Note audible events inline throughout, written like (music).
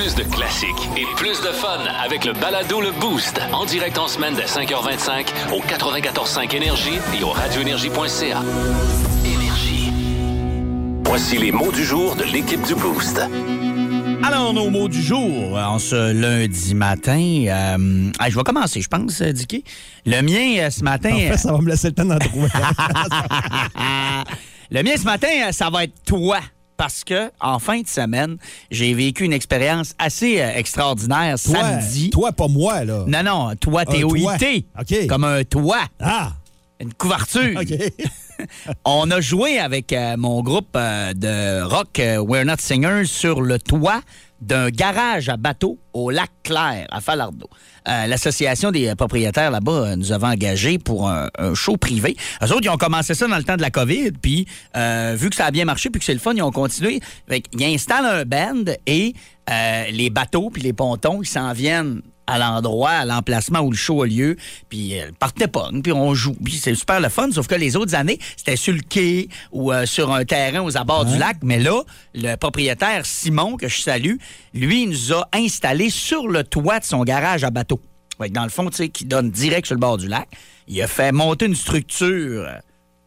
Plus de classiques et plus de fun avec le balado Le Boost. En direct en semaine dès 5h25 au 94.5 Énergie et au radioénergie.ca. Énergie. Voici les mots du jour de l'équipe du Boost. Alors, nos mots du jour en ce lundi matin. euh, je vais commencer, je pense, euh, Dicky. Le mien, euh, ce matin. En fait, ça va me laisser le temps d'en trouver. (laughs) Le mien ce matin, euh, ça va être toi. Parce que, en fin de semaine, j'ai vécu une expérience assez euh, extraordinaire toi, samedi. toi, pas moi, là. Non, non, toi, toit. OK. Comme un toit, Ah! une couverture. (laughs) OK. (laughs) On a joué avec euh, mon groupe euh, de rock euh, We're Not Singers sur le toit d'un garage à bateau au lac Clair, à Falardeau. Euh, L'association des propriétaires là-bas euh, nous avait engagés pour un, show privé. Eux autres, ils ont commencé ça dans le temps de la COVID, puis euh, vu que ça a bien marché, puis que c'est le fun, ils ont continué. Fait qu'ils installent un band et euh, les bateaux puis les pontons, ils s'en viennent à l'endroit, à l'emplacement où le show a lieu, puis euh, partez pas, puis on joue. Puis c'est super le fun, sauf que les autres années, c'était sur le quai ou euh, sur un terrain aux abords du lac. Mais là, le propriétaire Simon, que je salue, lui, il nous a installés sur le toit de son garage à bateau. Dans le fond, tu sais, qui donne direct sur le bord du lac. Il a fait monter une structure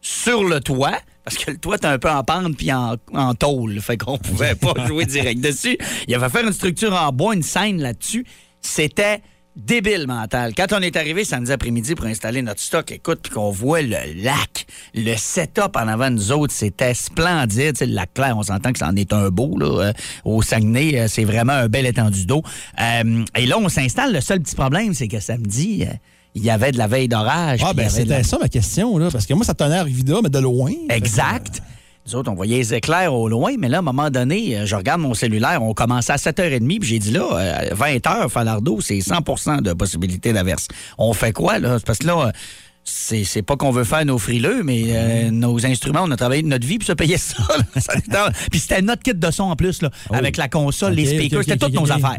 sur le toit. Parce que le toit est un peu en pente puis en, en tôle. Fait qu'on pouvait pas (laughs) jouer direct dessus. Il a fait faire une structure en bois, une scène là-dessus. C'était débile mental. Quand on est arrivé samedi après-midi pour installer notre stock, écoute, puis qu'on voit le lac, le setup en avant de nous autres, c'était splendide. Tu sais, le lac clair, on s'entend que c'en est un beau. Là, euh, au Saguenay, euh, c'est vraiment un bel étendue d'eau. Euh, et là, on s'installe. Le seul petit problème, c'est que samedi, il y avait de la veille d'orage. Ah, ben, la- c'était ça ma question, là. Parce que moi, ça tenait à Rivida, mais de loin. Exact. Nous autres, on voyait les éclairs au loin, mais là, à un moment donné, euh, je regarde mon cellulaire, on commençait à 7h30, puis j'ai dit là, euh, 20h, Falardeau, c'est 100% de possibilité d'averse. On fait quoi, là? Parce que là, euh, c'est pas qu'on veut faire nos frileux, mais euh, nos instruments, on a travaillé de notre vie pour se payer (laughs) ça. puis c'était notre kit de son en plus, là, avec la console, les speakers, c'était toutes nos affaires.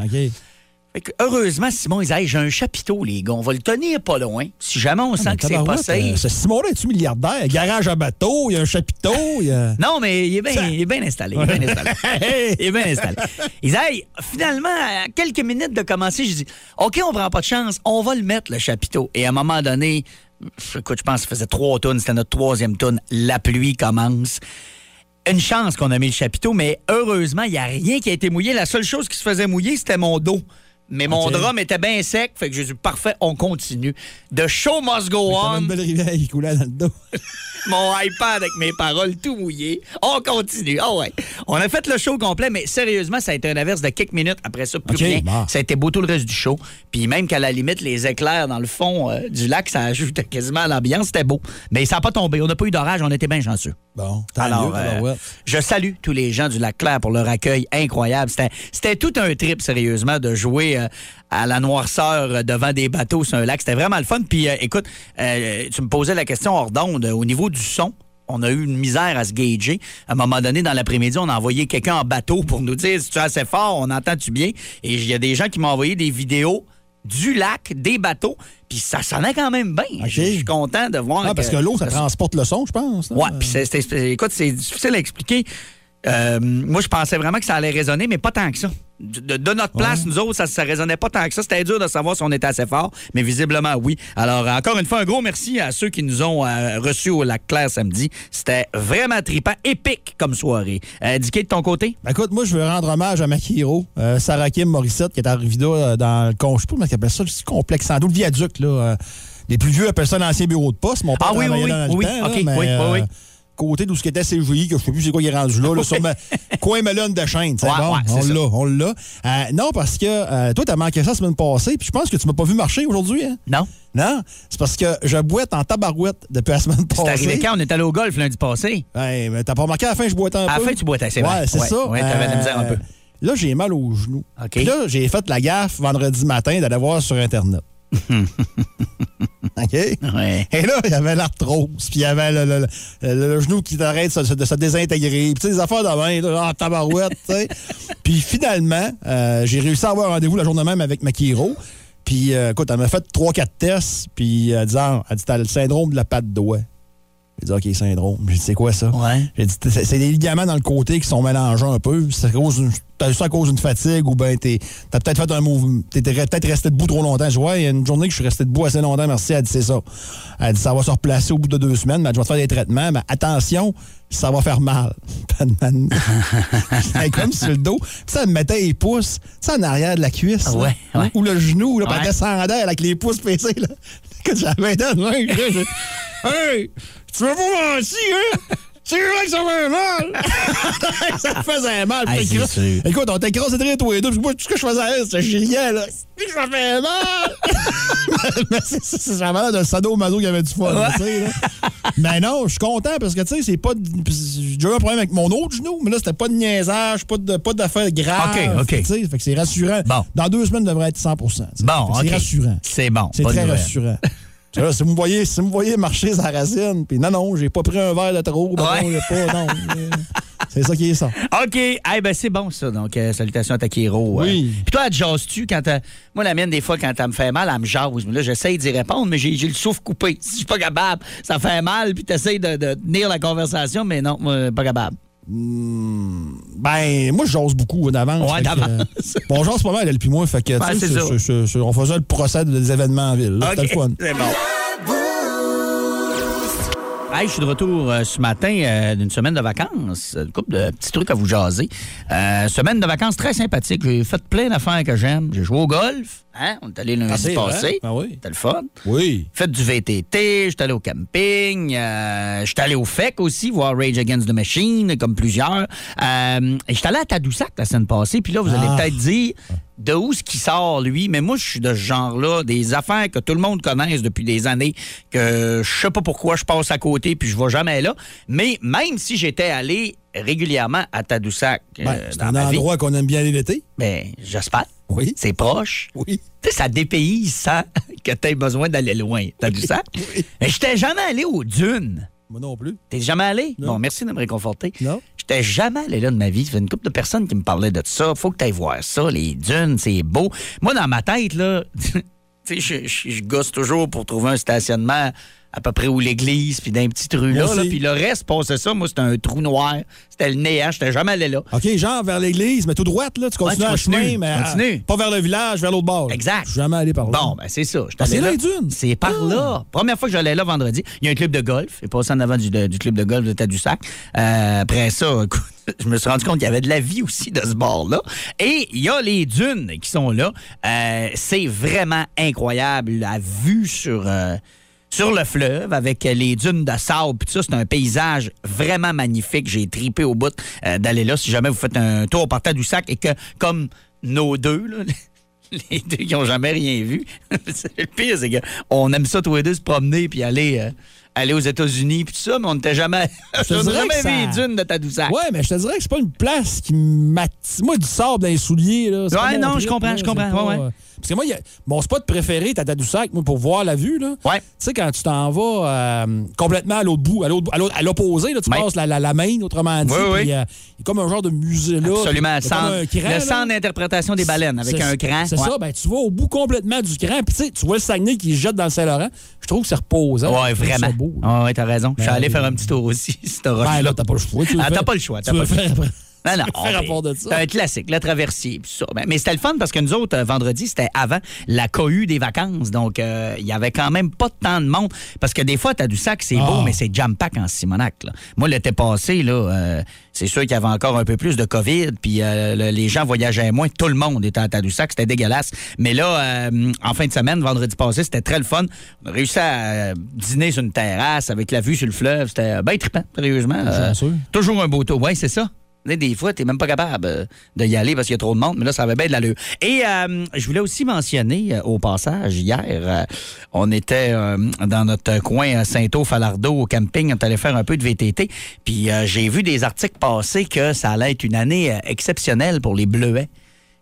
Heureusement, Simon, il dit Hey, j'ai un chapiteau, les gars, on va le tenir pas loin. Si jamais on sent Mais que c'est pas safe. euh, Ce Simon-là, es-tu milliardaire? Garage à bateau, il y a un chapiteau, il y a. (laughs) Non, mais il est bien installé. Il est bien installé. (laughs) il est bien installé. Il dit, hey, finalement, à quelques minutes de commencer, je dis, OK, on prend pas de chance, on va le mettre, le chapiteau. Et à un moment donné, écoute, je pense que ça faisait trois tonnes, c'était notre troisième tonne. La pluie commence. Une chance qu'on a mis le chapiteau, mais heureusement, il n'y a rien qui a été mouillé. La seule chose qui se faisait mouiller, c'était mon dos. Mais mon OK. drum était bien sec, fait que j'ai dit, parfait, on continue. The show must go on une belle rivière qui coulait dans le dos. (laughs) mon iPad avec mes paroles tout mouillé. On continue. Ah ouais. On a fait le show complet, mais sérieusement, ça a été un averse de quelques minutes. Après ça, plus OK, rien. Ça a été beau tout le reste du show. Puis même qu'à la limite, les éclairs dans le fond euh, du lac, ça ajoute quasiment à l'ambiance. C'était beau. Mais ça n'a pas tombé. On n'a pas eu d'orage. On était bien chanceux. Bon, Alors, euh, je salue tous les gens du Lac Clair pour leur accueil incroyable. C'était tout un trip, sérieusement, de jouer euh, à la noirceur euh, devant des bateaux sur un lac. C'était vraiment le fun. Puis, euh, écoute, tu me posais la question hors d'onde. Au niveau du son, on a eu une misère à se gager. À un moment donné, dans l'après-midi, on a envoyé quelqu'un en bateau pour nous dire si tu es assez fort, on entend-tu bien? Et il y a des gens qui m'ont envoyé des vidéos du lac, des bateaux, puis ça sonnait quand même bien. Je suis content de voir Ah, parce que l'eau, ça transporte le son, je pense. Ouais, puis écoute, c'est difficile à expliquer. Euh, moi, je pensais vraiment que ça allait résonner, mais pas tant que ça. De, de notre place, nous autres, ça, ça résonnait pas tant que ça. C'était dur de savoir si on était assez fort, mais visiblement, oui. Alors, encore une fois, un gros merci à ceux qui nous ont euh, reçus au Lac Clair samedi. C'était vraiment trippant, épique comme soirée. Euh, Dicky, de ton côté? Ben, écoute, moi, je veux rendre hommage à Makiro, euh, Sarah Kim Morissette, qui est à Rivida euh, dans le con, je sais pas comment ils appellent ça, le complexe en le viaduc, là. euh, les plus vieux appellent ça l'ancien bureau de poste. Mon père Ah oui, oui, là dans oui, le oui, temps, OK, là, mais, oui, oui, oui. Côté d'où ce qu'était CGI, que je sais plus c'est quoi qui est rendu là, là sur (laughs) ma coin melon de chaîne, c'est Ouais, bon, ouais, c'est on l'a, on l'a. Euh, non, parce que euh, toi, t'as manqué ça la semaine passée, puis je pense que tu m'as pas vu marcher aujourd'hui, hein? Non? Non, c'est parce que je boite en tabarouette depuis la semaine C'est passée. arrivé quand? On est allé au golf lundi passé? Ouais, mais t'as pas remarqué à la fin, je boitais un À la peu. fin, tu boitais, c'est vrai. Ouais, c'est Ouais, ça. ouais, t'avais de la misère un peu. Là, j'ai mal aux genoux. Puis là, j'ai fait la gaffe vendredi matin d'aller voir sur Internet. (laughs) OK? Ouais. Et là, il y avait l'arthrose, puis il y avait le, le- le- le genou qui t'arrête de, se- de se désintégrer, puis tu sais, des affaires de main, là, tabarouette, tu sais. (laughs) Puis finalement, euh, j'ai réussi à avoir rendez-vous la journée même avec Makiro. Puis, euh, écoute, elle m'a fait 3-4 tests, puis elle dit, ah, elle dit, t'as le syndrome de la patte doigt. J'ai dit, OK, syndrome. J'ai dit, c'est quoi ça? Ouais. J'ai dit, c'est des ligaments dans le côté qui sont mélangés un peu. C'est à cause d'une- T'as eu ça à cause d'une fatigue ou ben t'es- t'as peut-être fait un mouvement. T'es peut-être resté debout trop longtemps. Je ouais, il y a une journée que je suis resté debout assez longtemps, merci. Elle dit, c'est ça. Elle dit, ça va se replacer au bout de deux semaines, mais je vais te faire des traitements, mais attention, ça va faire mal. (laughs) (laughs) Comme sur le dos. Puis ça me mettait les pouces, sais, en arrière de la cuisse. là. Ouais, ouais. Ou le genou, là, Ouais. descendait avec les pouces baissés, là. (laughs) Quand j'avais dans le Hey! Tu m'as pas menti, hein? (laughs) C'est vrai que ça fait mal! (laughs) ça faisait mal. Hey, c'est. Écoute, on t'écrasait très tous les deux. Puis moi, tout ce que je faisais, c'était Julien, là. C'est que ça fait mal! (laughs) Mais c'est- c'est- c'est- l'air d'un sadomaso qui avait du fun, tu sais, là. Mais non, je suis content parce que, tu sais, c'est pas. J'ai eu un problème avec mon autre genou, mais là, c'était pas de niaisage, pas de- pas d'affaires graves. OK, OK. Tu sais, fait que c'est rassurant. Bon. Dans deux semaines, ça devrait être 100 tu sais. Bon. C'est rassurant. C'est bon. C'est très rassurant. Tu là, si vous me voyez, si vous me voyez marcher sa racine, puis non, non, j'ai pas pris un verre de trop, ben Ouais. non, j'ai pas, non. (laughs) euh, C'est ça qui est ça. OK. Eh ben, c'est bon, ça. Donc, euh, salutations à Takiro. Oui. Puis toi, elle te jases-tu quand t'as- Moi, la mienne, des fois, quand elle me fait mal, elle me jase. Mais là, j'essaye d'y répondre, mais j'ai j'ai le souffle coupé. Si (laughs) je suis pas capable, ça fait mal, puis t'essayes de, de tenir la conversation, mais non, moi, pas capable. Ben, moi, j'ose beaucoup d'avance. Ouais, d'avance. euh, bon, j'ose pas mal, elle puis moi. Fait que, Ben, on faisait le procès des événements en ville. C'était le fun. C'est bon. Hey, je suis de retour euh, ce matin euh, d'une semaine de vacances. Une couple de petits trucs à vous jaser. Euh, semaine de vacances très sympathique. J'ai fait plein d'affaires que j'aime. J'ai joué au golf. Hein? On est allé lundi Ah, passé. Ah oui. C'était le fun. Oui. Fait du VTT, j'étais allé au camping, j'étais allé au FEC aussi, voir Rage Against the Machine, comme plusieurs. J'étais allé à Tadoussac la semaine passée, puis là, vous allez Ah. peut-être dire de où ce qui sort, lui, mais moi, je suis de ce genre-là, des affaires que tout le monde connaisse depuis des années, que je sais pas pourquoi je passe à côté, puis je vais jamais là. Mais même si j'étais allé régulièrement à Tadoussac Ben, euh, c'est dans un endroit qu'on aime bien aller l'été. ben, j'espère. Oui. C'est proche. Oui. Tu sais, ça dépayse sans (laughs) que tu aies besoin d'aller loin. Vu ça? (laughs) Mais j'étais jamais allé aux dunes. Moi non plus. T'es jamais allé? Non. Bon, merci de me réconforter. Non. J'étais jamais allé là de ma vie. Il y une couple de personnes qui me parlaient de ça. Faut que tu ailles voir ça, les dunes, c'est beau. Moi, dans ma tête, là, (laughs) je gosse toujours pour trouver un stationnement à peu près où l'église, puis d'un petit rue là, là, puis le reste, passait ça. Moi, c'était un trou noir. C'était le néant. J'étais jamais allé là. OK, genre vers l'église, mais tout droite, là, tu continues tu en continues, chemin, mais continue. pas vers le village, vers l'autre bord. là. Exact. Je suis jamais allé par là. Bon, ben c'est ça. Ah, c'est là, les dunes? C'est par Ah. là. Première fois que j'allais là vendredi, il y a un club de golf. J'ai passé en avant du, de- du club de golf de Tadoussac. Euh, après ça, (laughs) écoute, je me suis rendu compte qu'il y avait de la vie aussi de ce bord-là. Et il y a les dunes qui sont là. Euh, c'est vraiment incroyable. La vue sur... euh, sur le fleuve avec les dunes de sable. Puis ça, c'est un paysage vraiment magnifique. J'ai tripé au bout euh, d'aller là. Si jamais vous faites un tour par Tadoussac et que, comme nos deux, (laughs) les deux qui n'ont jamais rien vu, (laughs) le pire, c'est qu'on aime ça tous les deux se promener puis aller, euh, aller aux États-Unis puis tout ça, mais on n'était jamais, te (laughs) n'a dirais jamais vu ça- les dunes de Tadoussac. Ouais, mais je te dirais que c'est pas une place qui m'attire. Moi, du sable dans les souliers, là. Ouais, non, je comprends, je comprends, pas, ouais, ouais. euh, Parce que moi, y a- mon spot préféré, t'as Tadoussac, moi, pour voir la vue, là. Ouais. Tu sais, quand tu t'en vas euh, complètement à l'autre bout, à l'opposé, là, tu Ouais. passes la, la, la main, autrement dit. Oui, oui. euh, il y a comme un genre de musée là. Absolument. Centre- un cran, le centre d'interprétation des baleines avec un cran. C'est Ouais. ça, ben tu vas au bout complètement du cran, puis tu vois le Saguenay qui se jette dans le Saint-Laurent. Je trouve que c'est reposant. Ouais, Je vraiment. Beau. Ah ouais, t'as raison. Je suis Ben, allé oui. faire un petit tour aussi, (laughs) cette Ben là, t'as pas le choix. Tu Ah, t'as pas le choix, t'as pas le après. Non, non. Tu fais mais rapport de ça. C'est un classique, puis ça. Ben, mais c'était le fun parce que nous autres, euh, vendredi, c'était avant la cohue des vacances. Donc, euh, il y avait quand même pas tant de monde. Parce que des fois, t'as du sac, c'est Ah. beau, mais c'est jam-pack en Simonac. là. Moi, l'été passé, là, euh, c'est sûr qu'il y avait encore un peu plus de COVID. Puis euh, le- les gens voyageaient moins. Tout le monde était à Tadoussac. C'était dégueulasse. Mais là, euh, en fin de semaine, vendredi passé, c'était très le fun. On a réussi à dîner sur une terrasse avec la vue sur le fleuve. C'était bien trippant, sérieusement. Toujours un beau tour. Oui, c'est ça. Des- fois, tu n'es même pas capable euh, d'y aller parce qu'il y a trop de monde, mais là, ça avait bien de l'allure. Et euh, je voulais aussi mentionner euh, au passage, hier, on était dans notre coin Saint-Au-Falardeau au camping, on allé faire un peu de VTT, puis j'ai vu des articles passer que ça allait être une année exceptionnelle pour les Bleuets.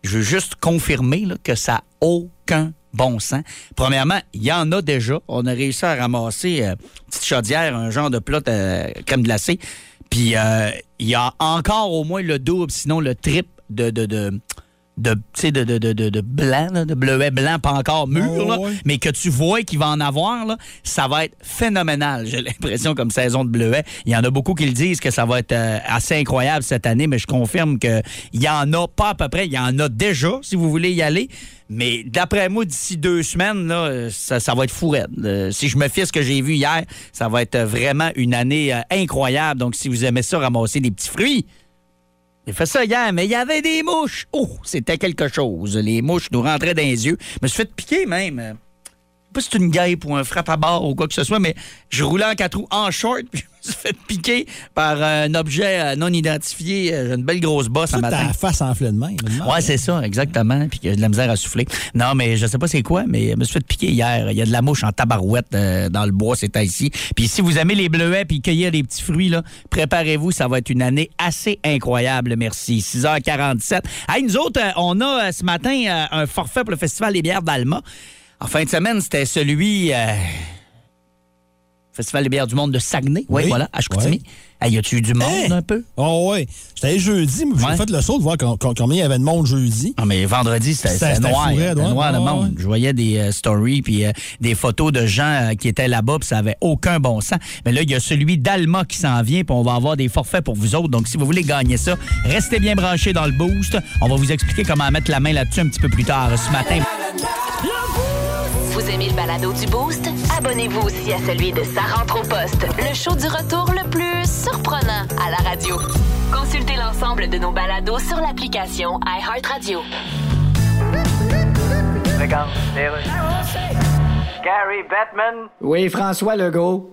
Je veux juste confirmer que ça n'a aucun bon sens. Premièrement, il y en a déjà. On a réussi à ramasser une petite chaudière, un genre de plat euh, crème glacée. Puis euh, il y a encore au moins le double, sinon le triple de, de, de, de, de, de, de, de, de blanc, là, de bleuet blanc, pas encore mûr, Oh, là, ouais. mais que tu vois qu'il va en avoir, là, ça va être phénoménal. J'ai l'impression comme saison de bleuet. Il y en a beaucoup qui le disent que ça va être euh, assez incroyable cette année, mais je confirme qu'il y en a pas à peu près. Il y en a déjà, si vous voulez y aller. Mais d'après moi, d'ici deux semaines, là, ça, ça va être fou raide. Euh, si je me fie à ce que j'ai vu hier, ça va être vraiment une année euh, incroyable. Donc, si vous aimez ça, ramasser des petits fruits, j'ai fait ça hier, mais il y avait des mouches. Oh, c'était quelque chose. Les mouches nous rentraient dans les yeux. Je me suis fait piquer même. Pas si c'est une guêpe ou un frappe à barre ou quoi que ce soit, mais je roulais en quatre roues en short, (laughs) puis je me suis fait piquer par un objet euh, non identifié. Euh, J'ai une belle grosse bosse un matin. ta face enflée de même. Ouais, c'est ça, exactement. Puis de la misère à souffler. Non, mais je sais pas c'est quoi, mais je me suis fait piquer hier. Il y a de la mouche en tabarouette euh, dans le bois, c'était ici. Puis si vous aimez les bleuets puis cueillir les petits fruits, là, préparez-vous, ça va être une année assez incroyable. Merci. 6h47. Hey, nous autres, on a ce matin un forfait pour le Festival des bières d'Alma. En fin de semaine, c'était celui... euh, Festival des bières du monde de Saguenay. Oui, Oui. voilà, à Chicoutimi. Ouais. Hey, y a-tu eu du monde Hey! un peu? Oh, ouais. J'étais allé jeudi, mais j'ai Ouais. fait le saut de voir com- com- combien il y avait de monde jeudi. Ah, mais vendredi, c'était noir. C'était noir, le Ouais, monde. ouais. Je voyais des euh, stories puis euh, des photos de gens euh, qui étaient là-bas, puis ça avait aucun bon sens. Mais là, il y a celui d'Alma qui s'en vient, puis on va avoir des forfaits pour vous autres. Donc, si vous voulez gagner ça, restez bien branchés dans le boost. On va vous expliquer comment mettre la main là-dessus un petit peu plus tard ce matin. Vous aimez le balado du Boost? Abonnez-vous aussi à celui de Sa rentre au poste, le show du retour le plus surprenant à la radio. Consultez l'ensemble de nos balados sur l'application iHeartRadio. Regarde. Gary Batman. Oui, François Legault.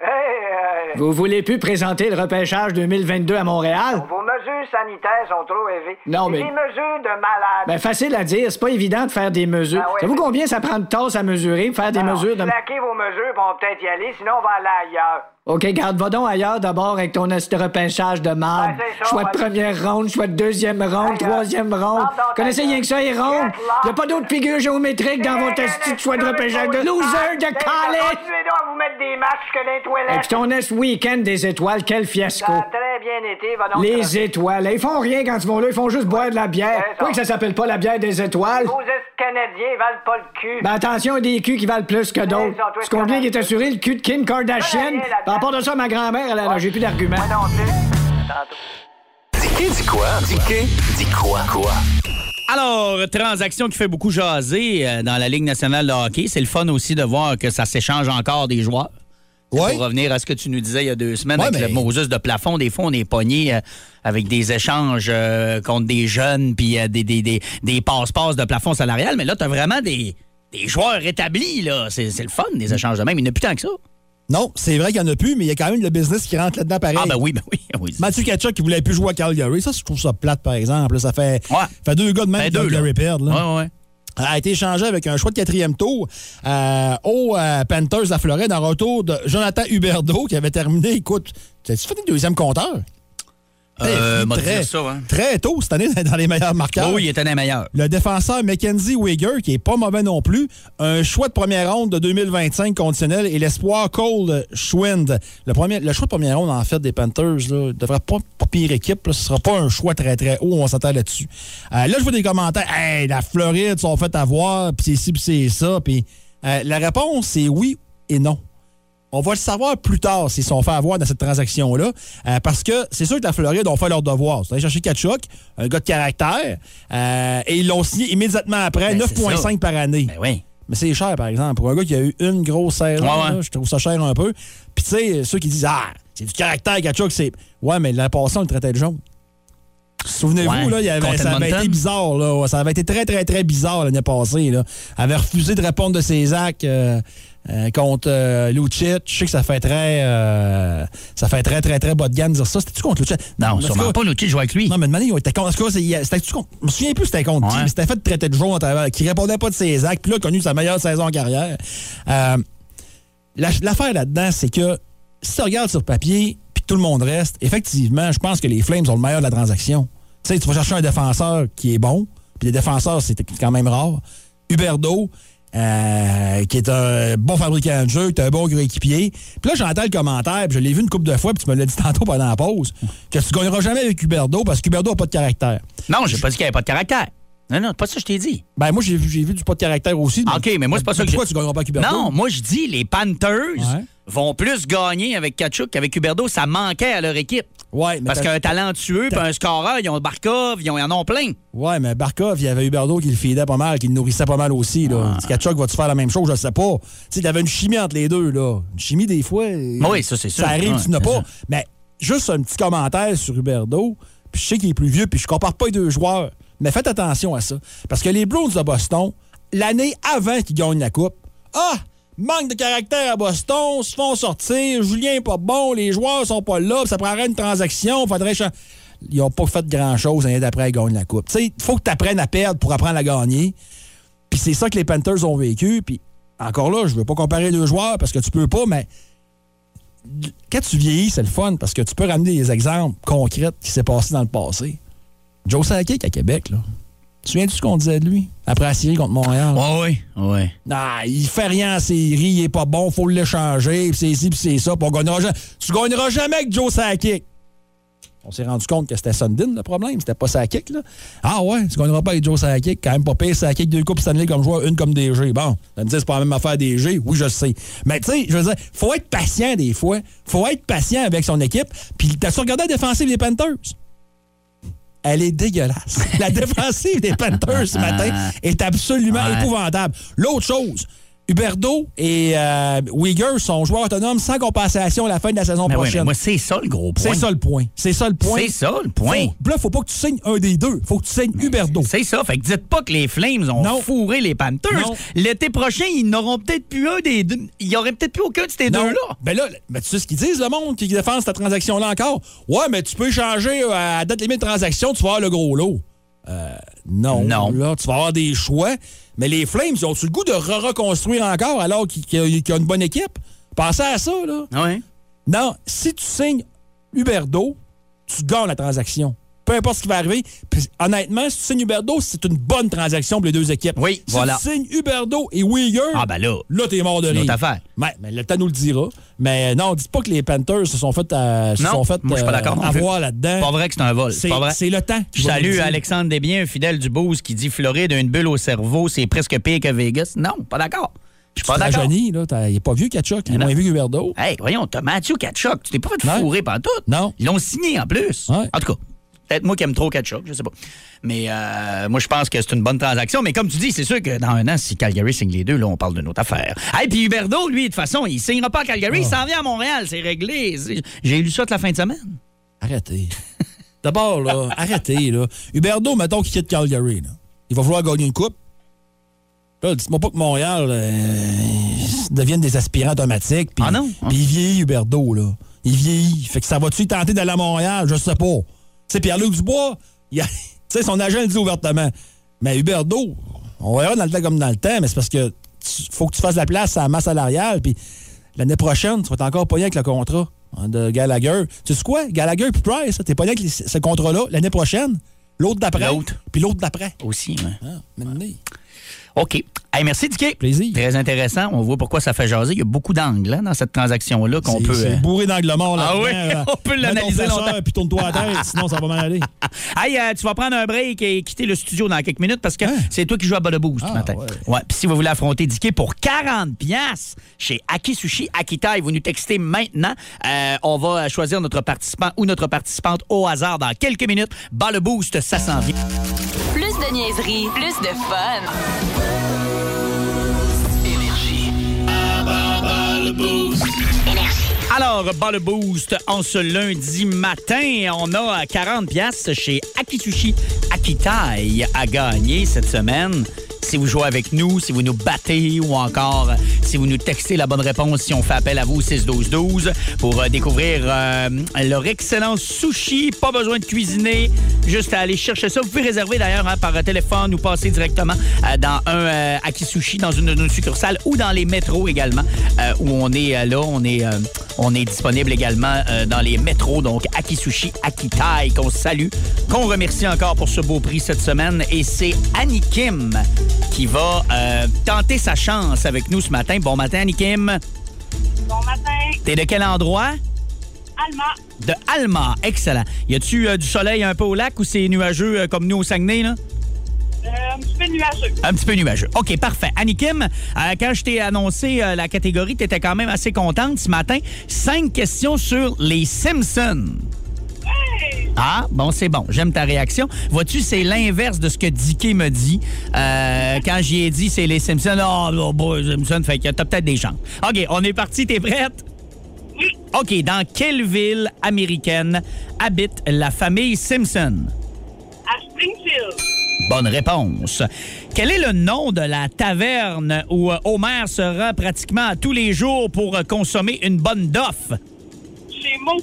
Hey, Vous voulez plus présenter le repêchage 2022 à Montréal? Mesures sanitaires sont trop élevées. Non, mais- Des mesures de malade. Ben, facile à dire, c'est pas évident de faire des mesures. Ah ouais, Savez-vous combien ça prend de tasse à mesurer, faire des Alors, mesures de. Slaquez vos mesures, on peut-être y aller, sinon on va aller ailleurs. OK, garde, va donc ailleurs d'abord avec ton repêchage de marde. Ça, choix de première ronde, choix de deuxième ronde, troisième ronde. Connaissez rien que ça, les rondes? Y a pas d'autres figures géométriques dans votre esti de choix de repêchage de loser de college! Continuez donc à vous mettre des masques les Et toilettes. puis ton est week-end des étoiles, quel Ça fiasco! a très bien été, va donc... Les étoiles, ils font rien quand ils vont là, ils font juste boire de la bière. Pourquoi que ça s'appelle pas la bière des étoiles? Vos Est-Canadiens valent pas le cul. Ben attention, il y a des culs qui valent plus que d'autres. toi, C'est combien qui est assuré le cul de Kim Kardashian? Par rapport de ça, ma grand-mère, elle a, j'ai plus d'arguments. Moi non plus. Tantôt. Dis quoi? Dis dis quoi? Quoi? Alors, transaction qui fait beaucoup jaser euh, dans la Ligue nationale de hockey. C'est le fun aussi de voir que ça s'échange encore des joueurs. Ouais. Pour revenir à ce que tu nous disais il y a deux semaines Ouais, avec mais- le Moses de plafond, des fois, on est pogné euh, avec des échanges euh, contre des jeunes puis euh, des, des, des, des passe-passe de plafond salarial. Mais là, tu as vraiment des, des joueurs établis. là. C'est c'est le fun, des échanges de même. Il n'y en a plus tant que ça. Non, c'est vrai qu'il n'y en a plus, mais il y a quand même le business qui rentre là-dedans pareil. Ah, ben oui, ben oui. oui. Mathieu Kachuk qui voulait plus jouer à Calgary. Ça, je trouve ça plate, par exemple. Ça fait, Ouais. fait deux gars de même Ben, Calgary perdent. là. Ouais, ouais. a été échangé avec un choix de quatrième tour euh, au euh, Panthers à Floride en retour de Jonathan Huberdeau qui avait terminé, écoute, tu fait un deuxième compteur? Euh, Eh, très, ça, hein. très tôt cette année dans les meilleurs marqueurs. Oh, oui, il était un meilleur. Le défenseur Mackenzie Wigger, qui est pas mauvais non plus, un choix de première ronde de 2025 conditionnel et l'espoir Cole Schwind. Le, premier, le choix de première ronde, en fait, des Panthers, là, devrait pas, pas pire équipe. Là, ce sera pas un choix très, très haut, on s'entend là-dessus. Euh, là, je vois des commentaires. Hey, la Floride sont fait avoir, puis c'est ci, puis c'est ça. Euh, la réponse, c'est oui et non. On va le savoir plus tard s'ils sont fait avoir dans cette transaction-là. euh, parce que c'est sûr que la Floride ont fait leur devoir. Ils sont allés chercher Kachuk, un gars de caractère, euh, et ils l'ont signé immédiatement après, Ben, c'est 9,5 par année. Ben oui. Mais c'est cher, par exemple. Pour un gars qui a eu une grosse saison, Ouais, ouais. je trouve ça cher un peu. Puis, tu sais, ceux qui disent Ah, c'est du caractère, Kachuk, c'est. Ouais, mais l'an passé, on le traitait de jaune. Souvenez-vous, Ouais, là, il y avait- contre ça avait été bizarre. Là. Ça avait été très, très, très bizarre l'année passée. Là. Elle avait refusé de répondre de ses actes euh, euh, contre euh, Lucic. Je sais que ça fait très. euh, ça fait très, très, très bas de gamme de dire ça. C'était-tu contre Lucic? Non, En tout sûrement cas, pas de jouer avec lui. non, mais de manière, il était contre. En c'était-tu contre? Je me souviens plus c'était contre qui, mais c'était fait de traiter de jaune à travers, qui répondait pas de ses actes. Puis là, il a connu sa meilleure saison en carrière. Euh, la- L'affaire là-dedans, c'est que si tu regardes sur papier, puis tout le monde reste, effectivement, je pense que les Flames sont le meilleur de la transaction. Tu sais, tu vas chercher un défenseur qui est bon, puis les défenseurs, c'est quand même rare. Huberdo, euh, qui est un bon fabricant de jeu, qui est un bon gros équipier. Puis là, j'entends le commentaire, puis je l'ai vu une couple de fois, puis tu me l'as dit (laughs) tantôt pendant la pause, que tu gagneras jamais avec Huberdo parce qu'Huberdo n'a pas de caractère. Non, j'ai pas dit qu'il avait pas de caractère. Non, non, pas ça que je t'ai dit. Ben, moi, j'ai vu, j'ai vu du pas de caractère aussi. OK, mais moi, c'est pas ça que Pourquoi tu gagneras pas avec Huberdeau? Non, moi, je dis les Panthers Ouais. vont plus gagner avec Kachuk qu'avec Huberdo. Ça manquait à leur équipe. Ouais, mais Parce qu'un talentueux puis un scoreur, ils ont Barkov, ils, ont- ils en ont plein. Ouais, mais Barkov, il y avait Huberdeau qui le feedait pas mal, qui le nourrissait pas mal aussi. Là. Ah. Kachuk va-tu faire la même chose? Je sais pas. Tu sais, avait une chimie entre les deux. là. Une chimie, des fois. euh, Oui, ça, c'est sûr. Ça arrive, Ouais, tu n'as pas. ça. Mais juste un petit commentaire sur Huberdeau. Puis je sais qu'il est plus vieux, puis je compare pas les deux joueurs. Mais faites attention à ça. Parce que les Browns de Boston, l'année avant qu'ils gagnent la Coupe, ah! Manque de caractère à Boston, se font sortir, Julien est pas bon, les joueurs sont pas là, ça prendrait une transaction, faudrait Ils ont pas fait grand-chose l'année d'après, ils gagnent la Coupe. Il faut que tu apprennes à perdre pour apprendre à gagner. Puis c'est ça que les Panthers ont vécu. Puis encore là, je veux pas comparer deux joueurs parce que tu peux pas, mais quand tu vieillis, c'est le fun parce que tu peux ramener des exemples concrets qui s'est passé dans le passé. Joe Sakic à Québec, là. Tu souviens-tu ce qu'on disait de lui? Après la série contre Montréal? Oui, oui, oui. Ah, il fait rien en série, il est pas bon, faut l'échanger, puis c'est ici, puis c'est ça, puis on gagnera jamais. Tu gagneras jamais avec Joe Sakic. On s'est rendu compte que c'était Sundin le problème, c'était pas Sakic, là. Ah ouais, tu gagneras pas avec Joe Sakic, quand même pas pire, Sakic, deux coupes Stanley comme joueur, une comme DG. Bon, ça me dit c'est pas la même affaire DG, oui, je le sais. Mais tu sais, je veux dire, faut être patient des fois, faut être patient avec son équipe, puis t'as-tu regardé la défensive des Panthers? Elle est dégueulasse. La (laughs) défensive des Panthers ce matin est absolument Ouais. épouvantable. L'autre chose, Huberdo et euh, Uyghur sont joueurs autonomes sans compensation à la fin de la saison Mais oui, mais prochaine. moi, c'est ça le gros point. c'est ça le point. C'est ça le point. C'est ça le point. Faut, là, faut pas que tu signes un des deux. Faut que tu signes Huberdo. C'est ça. Fait que dites pas que les Flames ont Non. fourré les Panthers. L'été prochain, ils n'auront peut-être plus un des deux. Il y aurait peut-être plus aucun de ces deux-là. Ben là, ben tu sais ce qu'ils disent, le monde qui défend cette transaction-là encore? Ouais, mais tu peux échanger euh, à la date limite de transaction, tu vas avoir le gros lot. Euh, non. Non. Là, tu vas avoir des choix. Mais les Flames, ils ont-tu le goût de re-reconstruire encore alors qu'ils ont une bonne équipe? Pensez à ça, là. Oui. Non, si tu signes Huberdo, tu gagnes la transaction. Peu importe ce qui va arriver. Puis, honnêtement, si tu signes Huberdo, c'est une bonne transaction pour les deux équipes. Oui, si voilà. tu signes Huberdo et Uyghur, Ah, ben là. là, t'es mort de C'est rire. notre affaire. Ouais, mais le temps nous le dira. Mais non, dites pas que les Panthers se sont fait, euh, se Non, sont fait moi, je suis pas euh, d'accord avoir là-dedans. Pas vrai que c'est un vol. C'est C'est c'est le temps. Je salue. Alexandre Desbiens, fidèle du Boost, qui dit Floride a une bulle au cerveau, c'est presque pire que Vegas. Non, pas d'accord. Je suis pas d'accord. rajeunis, là. t'as- Il est pas vieux Kachuk. Il est moins vieux qu'Huberdo. Hey, voyons, t'as Mathieu Kachuk. Tu t'es pas fait fourrer par tout. Non. Ils l'ont signé en plus. Ouais. En tout cas, peut-être moi qui aime trop Kachuk, je sais pas. Mais euh, moi, je pense que c'est une bonne transaction. Mais comme tu dis, c'est sûr que dans un an, si Calgary signe les deux, là, on parle d'une autre affaire. Hey, puis Huberdo, lui, de toute façon, il signera pas à Calgary, il s'en vient à Montréal, c'est réglé. J'ai lu ça toute la fin de semaine. Arrêtez. D'abord, là, (laughs) arrêtez, là. Huberdo, mettons qu'il quitte Calgary, là. Il va vouloir gagner une coupe. Là, dites-moi pas que Montréal euh, devienne des aspirants automatiques. Ah non? Puis il vieillit, Huberdo, là. Il vieillit. Fait que ça va-tu tenter d'aller à Montréal? Je sais pas. Sais, Pierre-Luc Dubois, il a- (laughs) tu sais, son agent le dit ouvertement. Mais Huberdo, on verra dans le temps comme dans le temps, mais c'est parce que tu- faut que tu fasses la place à la masse salariale. Puis l'année prochaine, tu vas être encore pogné avec le contrat hein, de Gallagher. Tu sais quoi? Gallagher puis Price, t'es pogné avec les- ce contrat-là l'année prochaine. L'autre d'après. L'autre. Puis l'autre d'après. Aussi, ouais. Ah. OK. Hey, merci, Dicky. Plaisir. Très intéressant. On voit pourquoi ça fait jaser. Il y a beaucoup d'angles hein, dans cette transaction-là qu'on peut. C'est euh, bourré d'angle mort là Ah oui, (laughs) on peut l'analyser longtemps. Puis tourne-toi à terre, (laughs) sinon ça va mal aller. Hey, euh, tu vas prendre un break et quitter le studio dans quelques minutes parce que Hein? c'est toi qui joues à Bas Boost ce Ah, matin. ouais. Ouais. Puis si vous voulez affronter Dicky pour 40 pièces chez Aki Sushi Akita, vous nous textez maintenant. Euh, on va choisir notre participant ou notre participante au hasard dans quelques minutes. Le Boost, ça s'en vient. Plus de niaiserie, plus de fun. Alors, bas boost en ce lundi matin, on a 40 pièces chez Akitsushi Akitai à gagner cette semaine. Si vous jouez avec nous, si vous nous battez ou encore si vous nous textez la bonne réponse, si on fait appel à vous 6-12-12 pour euh, découvrir euh, leur excellent sushi. Pas besoin de cuisiner, juste aller chercher ça. Vous pouvez réserver d'ailleurs hein, par téléphone ou passer directement euh, dans un euh, Akisushi, dans une de nos succursales ou dans les métros également, euh, où on est euh, là. On est, euh, on est disponible également euh, dans les métros, donc Akisushi Akitai, qu'on salue, qu'on remercie encore pour ce beau prix cette semaine. Et c'est Annie Kim qui va euh, tenter sa chance avec nous ce matin. Bon matin, Annie Kim. Bon matin, T'es de quel endroit? Alma. De Alma. Excellent. Y a-tu euh, du soleil un peu au lac ou c'est nuageux euh, comme nous au Saguenay, là? Euh, un petit peu nuageux. Un petit peu nuageux. OK, parfait. Annie Kim, euh, quand je t'ai annoncé euh, la catégorie, tu étais quand même assez contente ce matin. Cinq questions sur les Simpsons. Ah, bon, c'est bon. J'aime ta réaction. Vois-tu, c'est l'inverse de ce que Dicky me dit. Euh, (laughs) quand j'y ai dit, c'est les Simpsons. Oh, oh, bon, les Simpsons, fait que t'as peut-être des chances. OK, on est parti. T'es prête? Oui. OK, dans quelle ville américaine habite la famille Simpson? À Springfield. Bonne réponse. Quel est le nom de la taverne où euh, Homer se rend pratiquement tous les jours pour euh, consommer une bonne doffe? Chez Mo.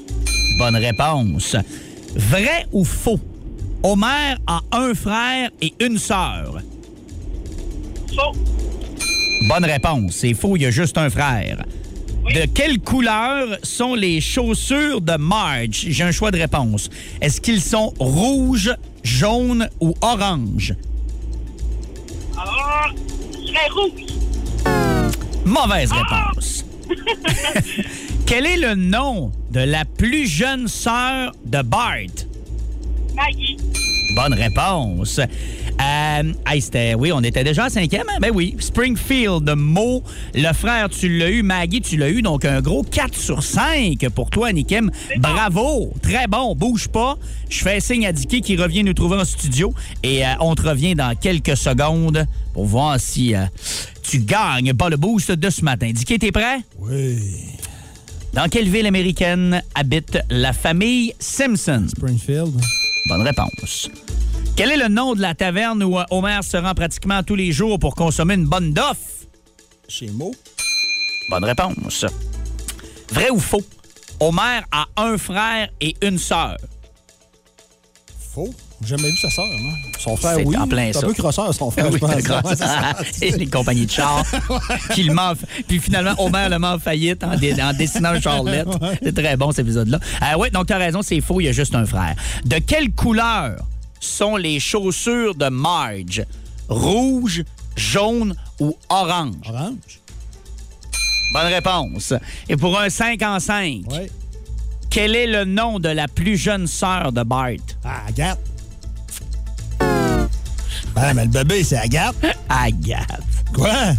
Bonne réponse. Vrai ou faux? Homer a un frère et une sœur. Faux. Bonne réponse. C'est faux, il y a juste un frère. Oui. De quelle couleur sont les chaussures de Marge? J'ai un choix de réponse. Est-ce qu'ils sont rouges, jaunes ou oranges? Ah, rouge. Mauvaise réponse. (laughs) Quel est le nom de la plus jeune sœur de Bart? Maggie. Bonne réponse. Euh, hey, c'était, oui, on était déjà à cinquième. hein? Ben oui. Springfield, Mo, le frère, tu l'as eu. Maggie, tu l'as eu. Donc, un gros 4 sur 5 pour toi, Nikim. Bravo. Très bon. Bouge pas. Je fais signe à Dicky qui revient nous trouver en studio. Et euh, on te revient dans quelques secondes pour voir si euh, tu gagnes pas le boost de ce matin. Dicky, t'es prêt? Oui. Dans quelle ville américaine habite la famille Simpson? Springfield. Bonne réponse. Quel est le nom de la taverne où Homer se rend pratiquement tous les jours pour consommer une bonne doffe? Chez Mo. Bonne réponse. Vrai ou faux? Homer a un frère et une sœur. Faux? J'ai jamais vu sa sœur, moi. Son frère, oui. en plein C'est ça. un peu crosseur, son frère, (laughs) Oui, je pense. (laughs) ça. et les compagnies de chars (laughs) qui le mentent. Puis finalement, Homer le met en faillite en, dé- en dessinant un charlette. C'est très bon, cet épisode-là. Euh, oui, donc tu as raison, c'est faux, il y a juste un frère. De quelle couleur sont les chaussures de Marge? Rouge, jaune ou orange? Orange. Bonne réponse. Et pour un 5 en 5, Oui. quel est le nom de la plus jeune sœur de Bart? Ah, Agathe. Ben, mais le bébé, c'est Agathe. (laughs) Agathe. Quoi?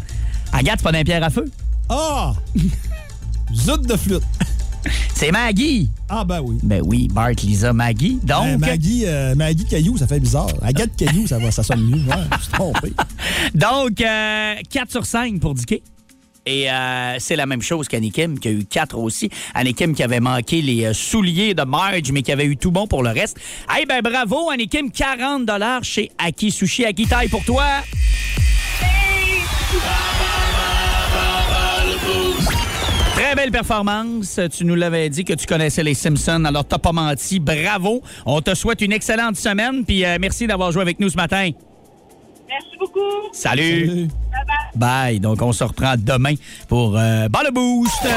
Agathe, pas d'un pierre à feu? Ah! (laughs) Zout de flûte. C'est Maggie. Ah, ben oui. Ben oui, Bart, Lisa, Maggie. Donc, Ben, Maggie, euh, Maggie Caillou, ça fait bizarre. Agathe (laughs) Caillou, ça, va, ça sonne mieux. Ouais, je suis trompé. (laughs) donc euh, 4 sur 5 pour Dicky. Et euh, c'est la même chose qu'Anikim, qui a eu 4 aussi. Anikim qui avait manqué les euh, souliers de Marge, mais qui avait eu tout bon pour le reste. Eh ben bravo, Anikim, 40 chez Aki Sushi. Aki taille pour toi. Très belle performance. Tu nous l'avais dit que tu connaissais les Simpsons, alors t'as pas menti. Bravo. On te souhaite une excellente semaine, puis euh, merci d'avoir joué avec nous ce matin. Merci beaucoup. Salut. Salut. Bye bye. Bye. Donc, on se reprend demain pour euh, Boost.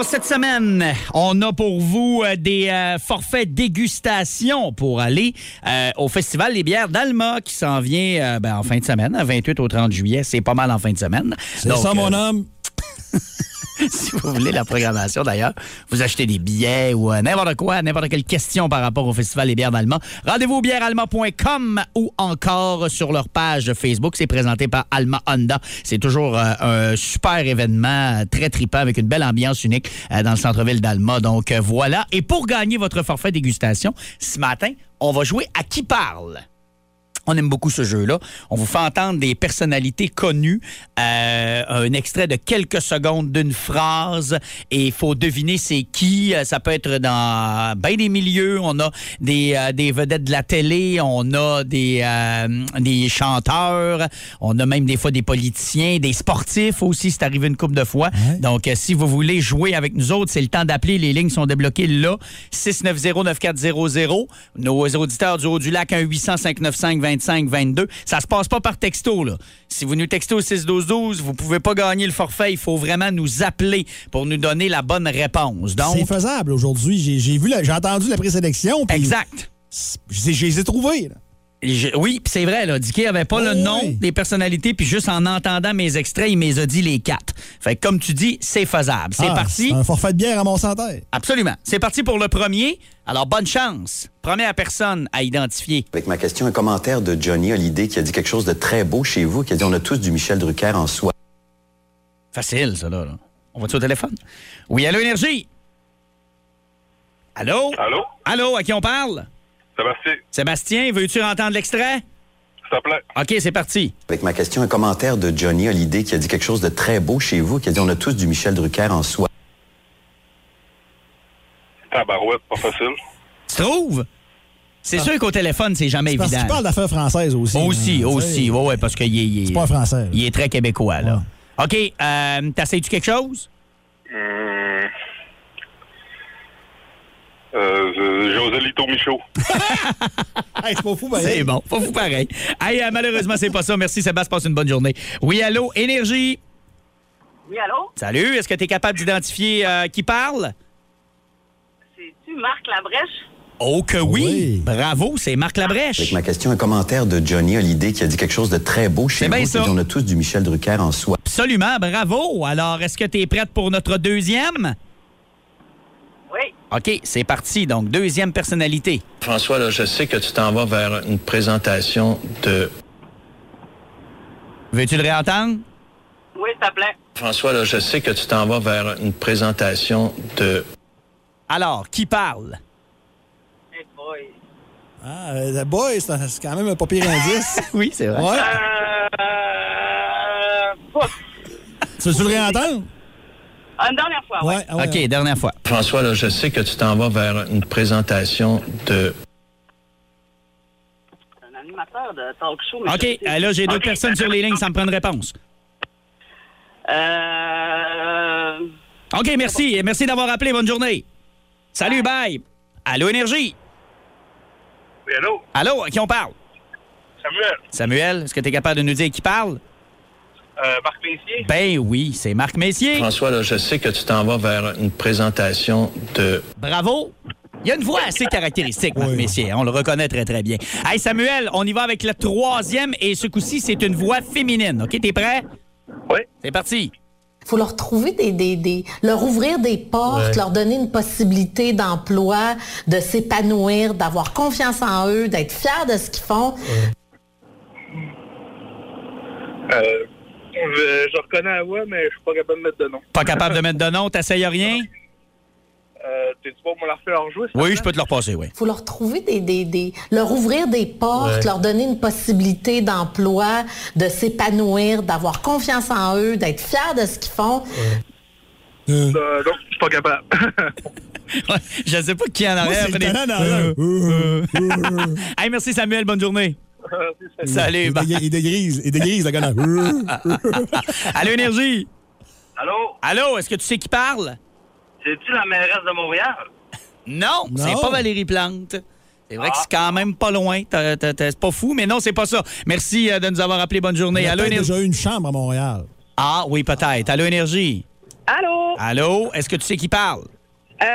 Alors, cette semaine, on a pour vous euh, des euh, forfaits dégustation pour aller euh, au Festival des bières d'Alma qui s'en vient ben, en fin de semaine, à 28 au 30 juillet. C'est pas mal en fin de semaine. C'est ça, mon homme. (laughs) si vous voulez la programmation d'ailleurs, vous achetez des billets ou euh, n'importe quoi, n'importe quelle question par rapport au Festival des bières d'Alma, rendez-vous au bièrealma.com ou encore sur leur page Facebook. C'est présenté par Alma Honda. C'est toujours euh, un super événement euh, très trippant avec une belle ambiance unique dans le centre-ville d'Alma. Donc voilà. Et pour gagner votre forfait dégustation, ce matin, on va jouer à qui parle? On aime beaucoup ce jeu-là. On vous fait entendre des personnalités connues, euh, un extrait de quelques secondes d'une phrase, et il faut deviner c'est qui. Euh, Ça peut être dans bien des milieux. On a des, euh, des vedettes de la télé, on a des, euh, des chanteurs, on a même des fois des politiciens, des sportifs aussi. C'est arrivé une couple de fois. Donc, si vous voulez jouer avec nous autres, c'est le temps d'appeler. Les lignes sont débloquées là. 690-9400. Nos auditeurs du Haut-du-Lac, 1-800-595-2522. Ça se passe pas par texto, là. Si vous nous textez au 612-12, vous pouvez pas gagner le forfait. Il faut vraiment nous appeler pour nous donner la bonne réponse. Donc, C'est faisable aujourd'hui. J'ai- J'ai vu, la- j'ai entendu la présélection. exact. Je les- je les ai trouvés. là. Je- oui, c'est vrai, là. Dicky avait pas le nom oui. des personnalités, puis juste en entendant mes extraits, il m'a dit les quatre. Fait que comme tu dis, c'est faisable. C'est Ah, parti. Un forfait de bière à mon santé. Absolument. C'est parti pour le premier. Alors, bonne chance. Première personne à identifier. Avec ma question, un commentaire de Johnny Hallyday qui a dit quelque chose de très beau chez vous, qui a dit on a tous du Michel Drucker en soi. Facile, ça, là. là. On va-tu au téléphone? Oui, allô, Énergie? Allô? Allô? Allô, à qui on parle? Sébastien, Sébastien, veux-tu entendre l'extrait? s'il te plaît. OK, c'est parti. Avec ma question, un commentaire de Johnny Hallyday qui a dit quelque chose de très beau chez vous, qui a dit on a tous du Michel Drucker en soi. Tabarouette, pas facile. Tu trouves? C'est sûr qu'au téléphone, c'est jamais Ah. Parce évident. qu'il parle d'affaires françaises aussi. Aussi, hein, aussi. tu sais. Oui, ouais, parce qu'il est, il est- C'est pas français. il est très québécois, là. OK, euh, t'essayes-tu quelque chose? Hum. Euh, Joselito Michaud. (laughs) Hey, c'est pas fou, ben, C'est bon, pas fou pareil. Hey, euh, malheureusement, c'est pas ça. Merci, Sébastien. Passe une bonne journée. Oui, allô, Énergie. Oui, allô? Salut, est-ce que tu es capable d'identifier euh, qui parle? C'est-tu Marc Labrèche? Oh que oui! Oui. Bravo, c'est Marc Avec Labrèche. ma question, un commentaire de Johnny Hallyday qui a dit quelque chose de très beau chez C'est vous, bien qui ça. on a tous du Michel Drucker en soi. Absolument, bravo. Alors, est-ce que tu es prête pour notre deuxième? Oui. OK, c'est parti. Donc, deuxième personnalité. François, là, je sais que tu t'en vas vers une présentation de... Veux-tu le réentendre? Oui, s'il te plaît. François, là, je sais que tu t'en vas vers une présentation de... Alors, qui parle? Hey boy. Ah, euh, boy, c'est quand même un pas pire indice. (laughs) oui, c'est vrai. Ouais. Euh. Tu veux-tu le réentendre? Une dernière fois, ouais. Ouais. ah ouais, OK, dernière fois. François, là, je sais que tu t'en vas vers une présentation de... Un animateur de talk show. mais OK, je là, j'ai d'autres OK. personnes sur les lignes, ça me prend une réponse. Euh. OK, merci. Merci d'avoir appelé. Bonne journée. Salut, bye. Allô, Énergie. Oui, allô? Allô, à qui on parle? Samuel. Samuel, est-ce que tu es capable de nous dire qui parle? Euh, Marc Messier? Ben oui, c'est Marc Messier. François, là, je sais que tu t'en vas vers une présentation de... Bravo. Il y a une voix assez caractéristique, Marc Oui. Messier. On le reconnaît très, très bien. Hey, Samuel, on y va avec le troisième et ce coup-ci, c'est une voix féminine. OK, t'es prêt? Oui. C'est parti. faut leur trouver des, des, des- leur ouvrir des portes, leur donner une possibilité d'emploi, de s'épanouir, d'avoir confiance en eux, d'être fiers de ce qu'ils font. Euh, je, je reconnais la voix, mais je suis pas capable de mettre de nom. Pas capable de mettre de nom, t'essayes rien? Euh, T'es-tu bon pour me la refaire en jouer? Oui, je peux te le repasser, oui. faut leur trouver des, des, des leur ouvrir des portes, leur donner une possibilité d'emploi, de s'épanouir, d'avoir confiance en eux, d'être fiers de ce qu'ils font. Euh, non, je suis pas capable. (laughs) Ouais, je sais pas qui en Moi, arrière. c'est le. Euh, euh, euh. (laughs) Hey, merci Samuel, bonne journée. (laughs) Salut, dégrise- Il dégrise, il dégrise, le gars. (laughs) Allô, Énergie? Allô? Allô, est-ce que tu sais qui parle? C'est-tu la mairesse de Montréal? Non, Non. c'est pas Valérie Plante. C'est vrai que c'est quand même pas loin. C'est pas fou, mais non, c'est pas ça. Merci euh, de nous avoir appelé. Bonne journée. Allô, Énergie? déjà eu une chambre à Montréal. Ah, oui, peut-être. Allô, Énergie? Allô? Allô, est-ce que tu sais qui parle? Euh.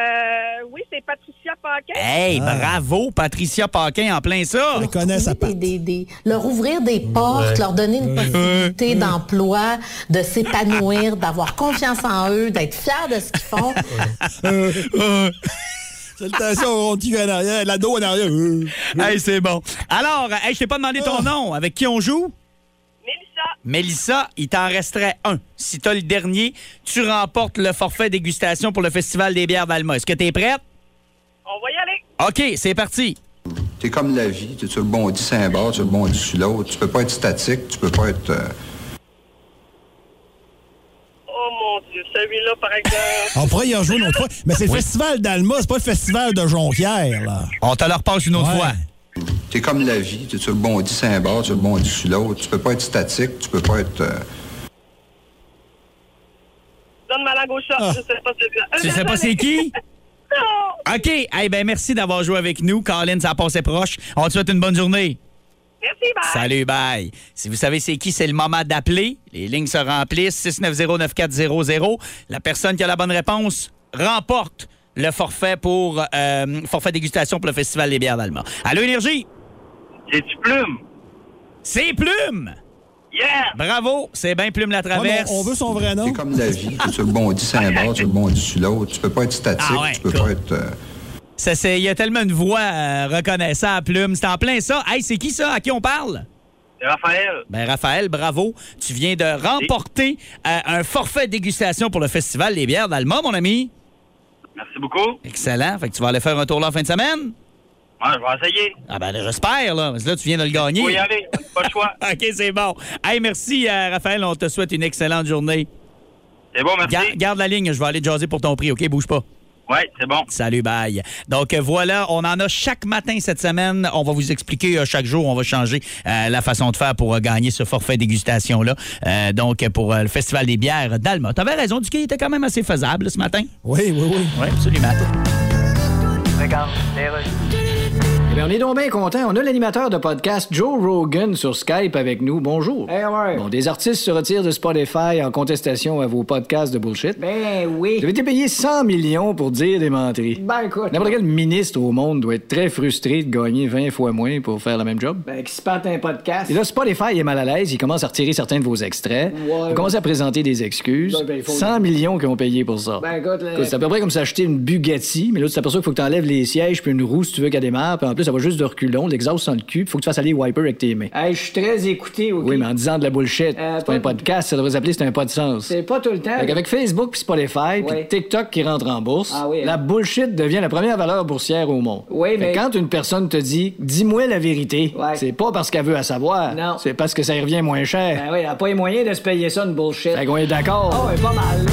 Oui, c'est Patricia Paquet. Hey, Ah. bravo, Patricia Paquin, en plein ça. Elle connaît sa des, des- des- leur ouvrir des portes, leur donner une possibilité d'emploi, de s'épanouir, d'avoir confiance en eux, d'être fiers de ce qu'ils font. (laughs) Salutations rond qui en arrière, l'ado en arrière. Hey, c'est bon. Alors, hey, je t'ai pas demandé ton Ah. nom. Avec qui on joue? Mélissa. Il t'en resterait un. Si t'as le dernier, tu remportes le forfait dégustation pour le Festival des bières d'Alma. Est-ce que t'es prête? On va y aller. OK, c'est parti. T'es comme la vie, tu rebondis sur un bord, tu rebondis sur l'autre? Tu peux pas être statique, tu peux pas être... euh, Oh mon Dieu, celui-là, par exemple. (laughs) On pourrait y en jouer une autre fois. Mais c'est le festival d'Alma, c'est pas le festival de Jonquière, là. On te le repasse une autre Ouais. fois. T'es comme la vie, tu rebondis sur un bord, tu rebondis sur l'autre. Tu peux pas être statique, tu peux pas être... euh, Donne ma langue au chat. Ah. Je sais pas c'est Tu sais pas c'est qui? (laughs) Non. OK. Eh ben merci d'avoir joué avec nous. Colin, ça a passé proche. On te souhaite une bonne journée. Merci, bye. Salut, bye. Si vous savez c'est qui, c'est le moment d'appeler. Les lignes se remplissent. 690-9400. La personne qui a la bonne réponse remporte le forfait pour euh, forfait dégustation pour le Festival des bières d'Alma. Allô, Énergie? C'est-tu Plume? C'est Plume! Yeah! Bravo, c'est bien Plume la traverse. on, on veut son vrai nom. C'est comme la vie. Tu rebondis sur un bord, tu rebondis sur l'autre. Tu peux pas être statique. Ah ouais, tu peux cool. pas être. euh, Ça, c'est- Il y a tellement une voix euh, reconnaissable, Plume. C'est en plein ça. Hey, c'est qui ça? À qui on parle? C'est Raphaël. Ben Raphaël, bravo. Tu viens de remporter euh, un forfait dégustation pour le Festival des bières d'Alma, mon ami. Merci beaucoup. Excellent. Fait que tu vas aller faire un tour là en fin de semaine? Ouais, je vais essayer. Ah ben j'espère, là. Parce que là, tu viens de le gagner. Faut y aller. Pas le choix. (laughs) OK, c'est bon. Hey, merci, euh, Raphaël. On te souhaite une excellente journée. C'est bon, merci. Ga- garde la ligne. Je vais aller jaser pour ton prix, OK? Bouge pas. Ouais, c'est bon. Salut, bye. Donc euh, voilà, on en a chaque matin cette semaine. On va vous expliquer euh, chaque jour, on va changer euh, la façon de faire pour euh, gagner ce forfait dégustation-là. Euh, donc pour euh, le Festival des bières d'Alma. Tu avais raison, du coup, il était quand même assez faisable ce matin. Oui, oui, oui. Oui, absolument. Regarde, Eh bien, on est donc bien content. On a l'animateur de podcast Joe Rogan sur Skype avec nous. Bonjour. Eh ouais. Bon, des artistes se retirent de Spotify en contestation à vos podcasts de bullshit. Ben oui. Vous avez été payé 100 millions pour dire des menteries. Ben écoute. N'importe quel ministre au monde doit être très frustré de gagner 20 fois moins pour faire le même job. Ben, qui se pète un podcast. Et là, Spotify est mal à l'aise. Il commence à retirer certains de vos extraits. Ouais. Il commence à présenter des excuses. Ben, ben, il faut- 100 millions qu'ils ont payé pour ça. Ben écoute, là- C'est à peu près comme s'acheter une Bugatti, mais là, tu t'aperçois qu'il faut que tu enlèves les sièges puis une roue si tu veux qu'elle démarre. Puis en plus, ça va juste de reculons, de l'exhaust sans le cul. puis faut que tu fasses aller les wipers avec tes mains. Hey, je suis très écouté, OK? Oui, mais en disant de la bullshit. Euh, c'est pas un podcast, ça devrait s'appeler c'est un pas de sens. C'est pas tout le temps. Fait qu'avec Facebook puis Spotify, puis Ouais. TikTok qui rentre en bourse, Ah oui, hein. la bullshit devient la première valeur boursière au monde. Oui, mais- quand une personne te dit dis-moi la vérité, Ouais. c'est pas parce qu'elle veut à savoir, Non. c'est parce que ça y revient moins cher. Ben oui, elle a pas les moyens de se payer ça, une bullshit. Fait qu'on est d'accord. Oh, ouais, pas mal, là.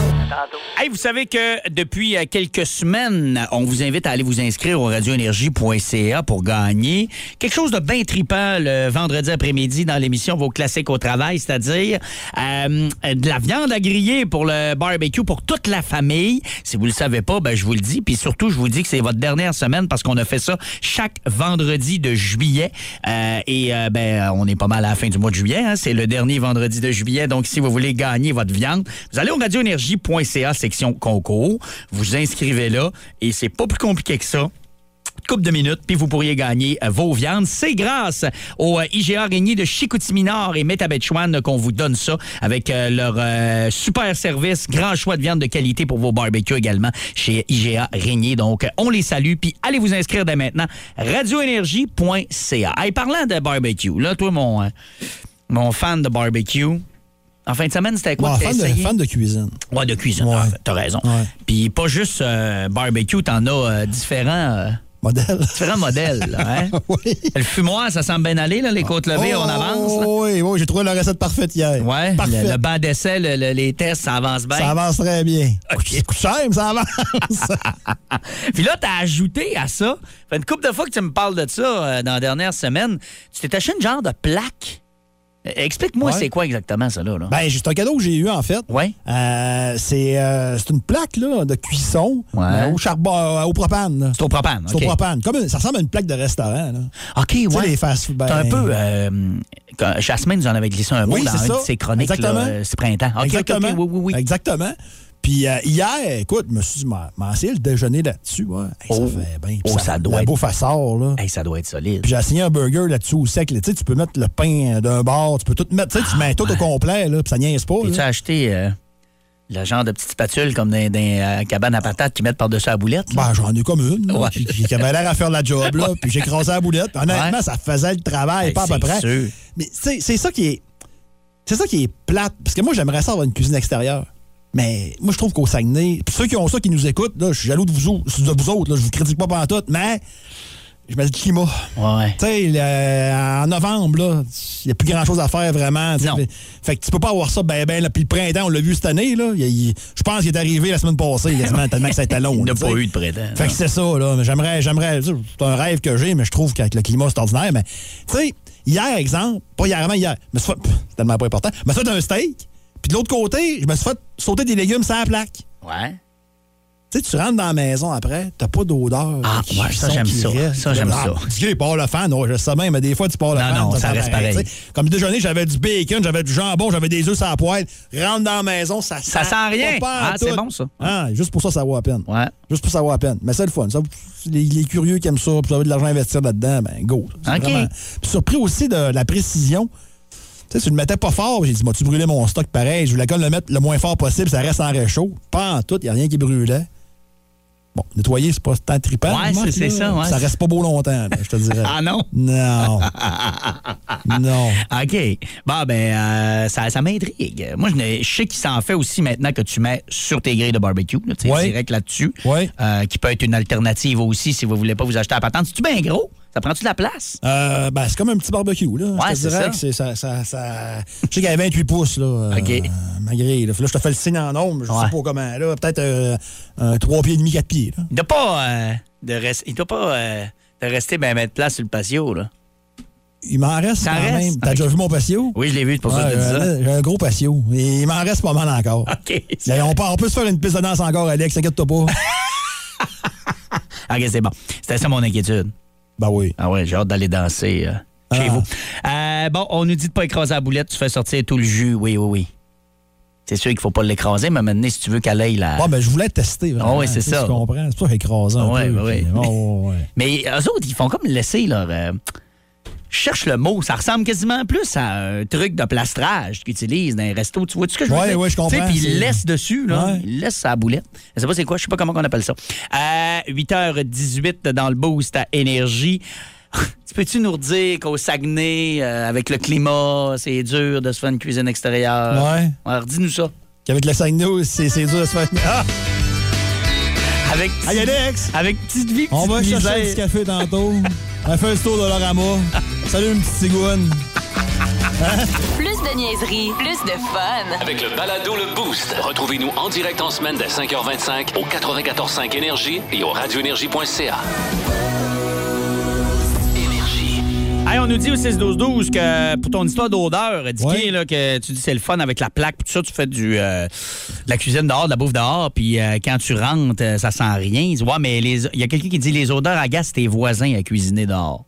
Hey, vous savez que depuis euh, quelques semaines, on vous invite à aller vous inscrire au radioénergie.ca pour gagner quelque chose de bien tripant le vendredi après-midi dans l'émission Vos classiques au travail, c'est-à-dire euh, de la viande à griller pour le barbecue pour toute la famille. Si vous le savez pas, ben je vous le dis. Puis surtout, je vous dis que c'est votre dernière semaine parce qu'on a fait ça chaque vendredi de juillet. Euh, et euh, ben on est pas mal à la fin du mois de juillet. hein. C'est le dernier vendredi de juillet. Donc si vous voulez gagner votre viande, vous allez au radioénergie.ca section concours. Vous inscrivez là et c'est pas plus compliqué que ça coupe de minutes, puis vous pourriez gagner euh, vos viandes. C'est grâce au euh, IGA Régnier de Chicoutimi-Nord et Métabetchouane qu'on vous donne ça avec euh, leur euh, super service, grand choix de viande de qualité pour vos barbecues également chez IGA Régnier. Donc, on les salue, puis allez vous inscrire dès maintenant. radioénergie.ca. Hey, parlant de barbecue, là, toi, mon, mon fan de barbecue, en fin de semaine, c'était quoi Bon, fan, de, fan de cuisine. Ouais, de cuisine. Ouais. Ah, T'as raison. Puis pas juste euh, barbecue, t'en as euh, différents, euh, Modèle. différents modèles. là, hein? (laughs) oui. Le fumoir, ça semble bien aller, là, les côtes levées, on avance. là. Oh, oui, oui, j'ai trouvé la recette parfaite hier. Parfait. le, le banc d'essai, le- le- les tests, ça avance bien. Ça avance très bien. OK. C'est coup de chaîne, ça avance. (laughs) Puis là, t'as ajouté à ça, fait une couple de fois que tu me parles de ça euh, dans la dernière semaine, tu t'es acheté une genre de plaque. Euh, Explique-moi, Ouais. c'est quoi exactement ça là? là? ben, c'est un cadeau que j'ai eu, en fait. ouais. Euh, c'est euh, c'est une plaque là, de cuisson Ouais. euh, au charbon, au propane. C'est au propane. C'est au propane. Comme une- ça ressemble à une plaque de restaurant. Là. OK, Tu sais, ouais. les fast ben, C'est un peu. Jasmine nous en avait glissé un mot Oui, dans c'est une ça. de ses chroniques. Exactement. là, euh, ce printemps. Exactement. Oui, oui, oui. Exactement. Puis euh, hier, écoute, je me suis dit, essayé le déjeuner là-dessus. Ouais. Hey, Oh. Ça fait bien. Oh, ça doit Un être- beau façor, là. Hey, ça doit être solide. Puis j'ai assigné un burger là-dessus au sec. là. Tu peux mettre le pain d'un bord, tu peux tout mettre. Tu sais, tu mets tout au complet, là, puis ça niaise pas. Puis tu as acheté euh, le genre de petite spatule comme dans des cabanes à patates qui mettent par-dessus la boulette? Ben, j'en ai comme une, là, Ouais. qui, qui- qui avait l'air à faire la job, là. Puis j'ai écrasé la boulette. Honnêtement, ça faisait le travail, Hey, pas à peu près. sûr. Mais c'est ça qui est. C'est ça qui est plate. Parce que moi, j'aimerais ça avoir une cuisine extérieure. Mais moi, je trouve qu'au Saguenay, puis ceux qui ont ça, qui nous écoutent, là, je suis jaloux de vous, autres- de vous autres. Là, je vous critique pas pendant tout, mais je mets le climat. Ouais. Tu sais, en novembre, là, il n'y a plus grand-chose à faire vraiment. Non. Fait, fait que tu peux pas avoir ça ben ben. Puis le printemps, on l'a vu cette année. Là, je pense qu'il est arrivé la semaine passée, quasiment, tellement que ça a été long. (laughs) Il n'a pas eu de printemps. Fait que c'est ça, là. Mais J'aimerais, j'aimerais. C'est un rêve que j'ai, mais je trouve qu'avec le climat, c'est ordinaire. Mais, tu sais, hier, exemple, pas hier, avant hier, me pff, c'est tellement pas important, me suis fait un steak, puis de l'autre côté, je me suis fait sauter des légumes sur la plaque. Ouais. Tu sais, tu rentres dans la maison après, t'as pas d'odeur. Ah, ouais, ça, j'aime ça. reste. Ça, j'aime Ah, ça. Tu il part le fan, non, je sais bien, mais des fois, tu pars le Non, fan. non, t'as ça pas reste pareil. sais. Comme déjeuner, j'avais du bacon, j'avais du jambon, j'avais des œufs sans poêle. Rentre dans la maison, ça sent. Ça sent rien. pas Ah, c'est bon, ça. Ah, juste pour ça, ça vaut à peine. Ouais. Juste pour ça vaut à peine. Mais c'est le fun. Ça, les, les curieux qui aiment ça, puis vous avez de l'argent à investir là-dedans, ben go. OK. vraiment- Puis surpris aussi de la précision. Tu sais, tu le mettais pas fort. J'ai dit, tu brûlé mon stock pareil? Je voulais quand même le mettre le moins fort possible, ça reste en réchaud. Pas en tout, il n'y a rien qui brûlait. Bon, nettoyer, c'est pas tant trippant. Ouais, c'est- ça, ouais. Ça reste pas beau longtemps, là, je te dirais. (laughs) Ah non? Non. (laughs) non. OK. Bon, ben, euh, ça, ça m'intrigue. Moi, je, sais qu'il s'en fait aussi maintenant que tu mets sur tes grilles de barbecue, là, Ouais. direct là-dessus, Ouais. euh, qui peut être une alternative aussi si vous voulez pas vous acheter à la patente. C'est-tu bien gros? Ça prend-tu de la place? Euh, ben, c'est comme un petit barbecue, là. Ouais, je te c'est dirais ça. que c'est ça, ça, ça- Je sais qu'il y avait 28 pouces, là. euh, OK. ma grille, là. Là, je te fais le signe en ombre, je Ouais. sais pas comment, là. Peut-être euh, un 3 pieds et demi, 4 pieds, là. Il doit pas, euh, de rest- il doit pas euh, de rester ben mettre place sur le patio, là. Il m'en reste quand reste? même. T'as déjà vu mon patio? Oui, je l'ai vu, c'est pour ça que Ouais, je te dis ça. j'ai- un gros patio. Et il m'en reste pas mal encore. (laughs) OK. On, peut, on peut se faire une piste de danse encore, Alex, t'inquiète-toi pas. (laughs) OK, c'est bon. C'était ça mon inquiétude. Ben oui. Ah ouais, j'ai hâte d'aller danser euh, chez Ah. vous. Euh, bon, on nous dit de pas écraser la boulette, tu fais sortir tout le jus. Oui, oui, oui. C'est sûr qu'il faut pas l'écraser, mais maintenant, si tu veux qu'elle aille la... Bon, ben, je voulais tester, vraiment. Ah oui, c'est ça. Tu comprends? C'est pas écrasant. Ouais, peu, oui. puis- oh, ouais, ouais. (laughs) Mais eux autres, ils font comme laisser leur... euh, Je cherche le mot. Ça ressemble quasiment plus à un truc de plastrage qu'ils utilisent dans les restos. Tu vois ce que je veux Ouais, dire? ouais, je comprends, Tu sais, Puis ils laissent dessus, là. Ouais. Ils laissent sa boulette. Je sais pas c'est quoi, je sais pas comment on appelle ça. À 8h18 dans le boost à Énergie. (laughs) Tu peux-tu nous redire qu'au Saguenay, euh, avec le climat, c'est dur de se faire une cuisine extérieure? Ouais. Alors, dis-nous ça. Qu'avec le Saguenay, c'est c'est dur de se faire. Ah! Avec, Alex! avec petite vie, On va petite chercher du café tantôt. On fait un tour de l'orama. (laughs) Salut, une petite. Plus de niaiserie, plus de fun. Avec le balado Le Boost. Retrouvez-nous en direct en semaine dès 5h25 au 94.5 Énergie et au radioénergie.ca. Énergie. Hey, on nous dit au 6-12-12 que pour ton histoire d'odeur, Dicky, Ouais. là, que tu dis c'est le fun avec la plaque, tout ça, tu fais du, euh, de la cuisine dehors, de la bouffe dehors, puis euh, quand tu rentres, euh, ça sent rien. Il ouais, mais il y a quelqu'un qui dit les odeurs agacent tes voisins à cuisiner dehors.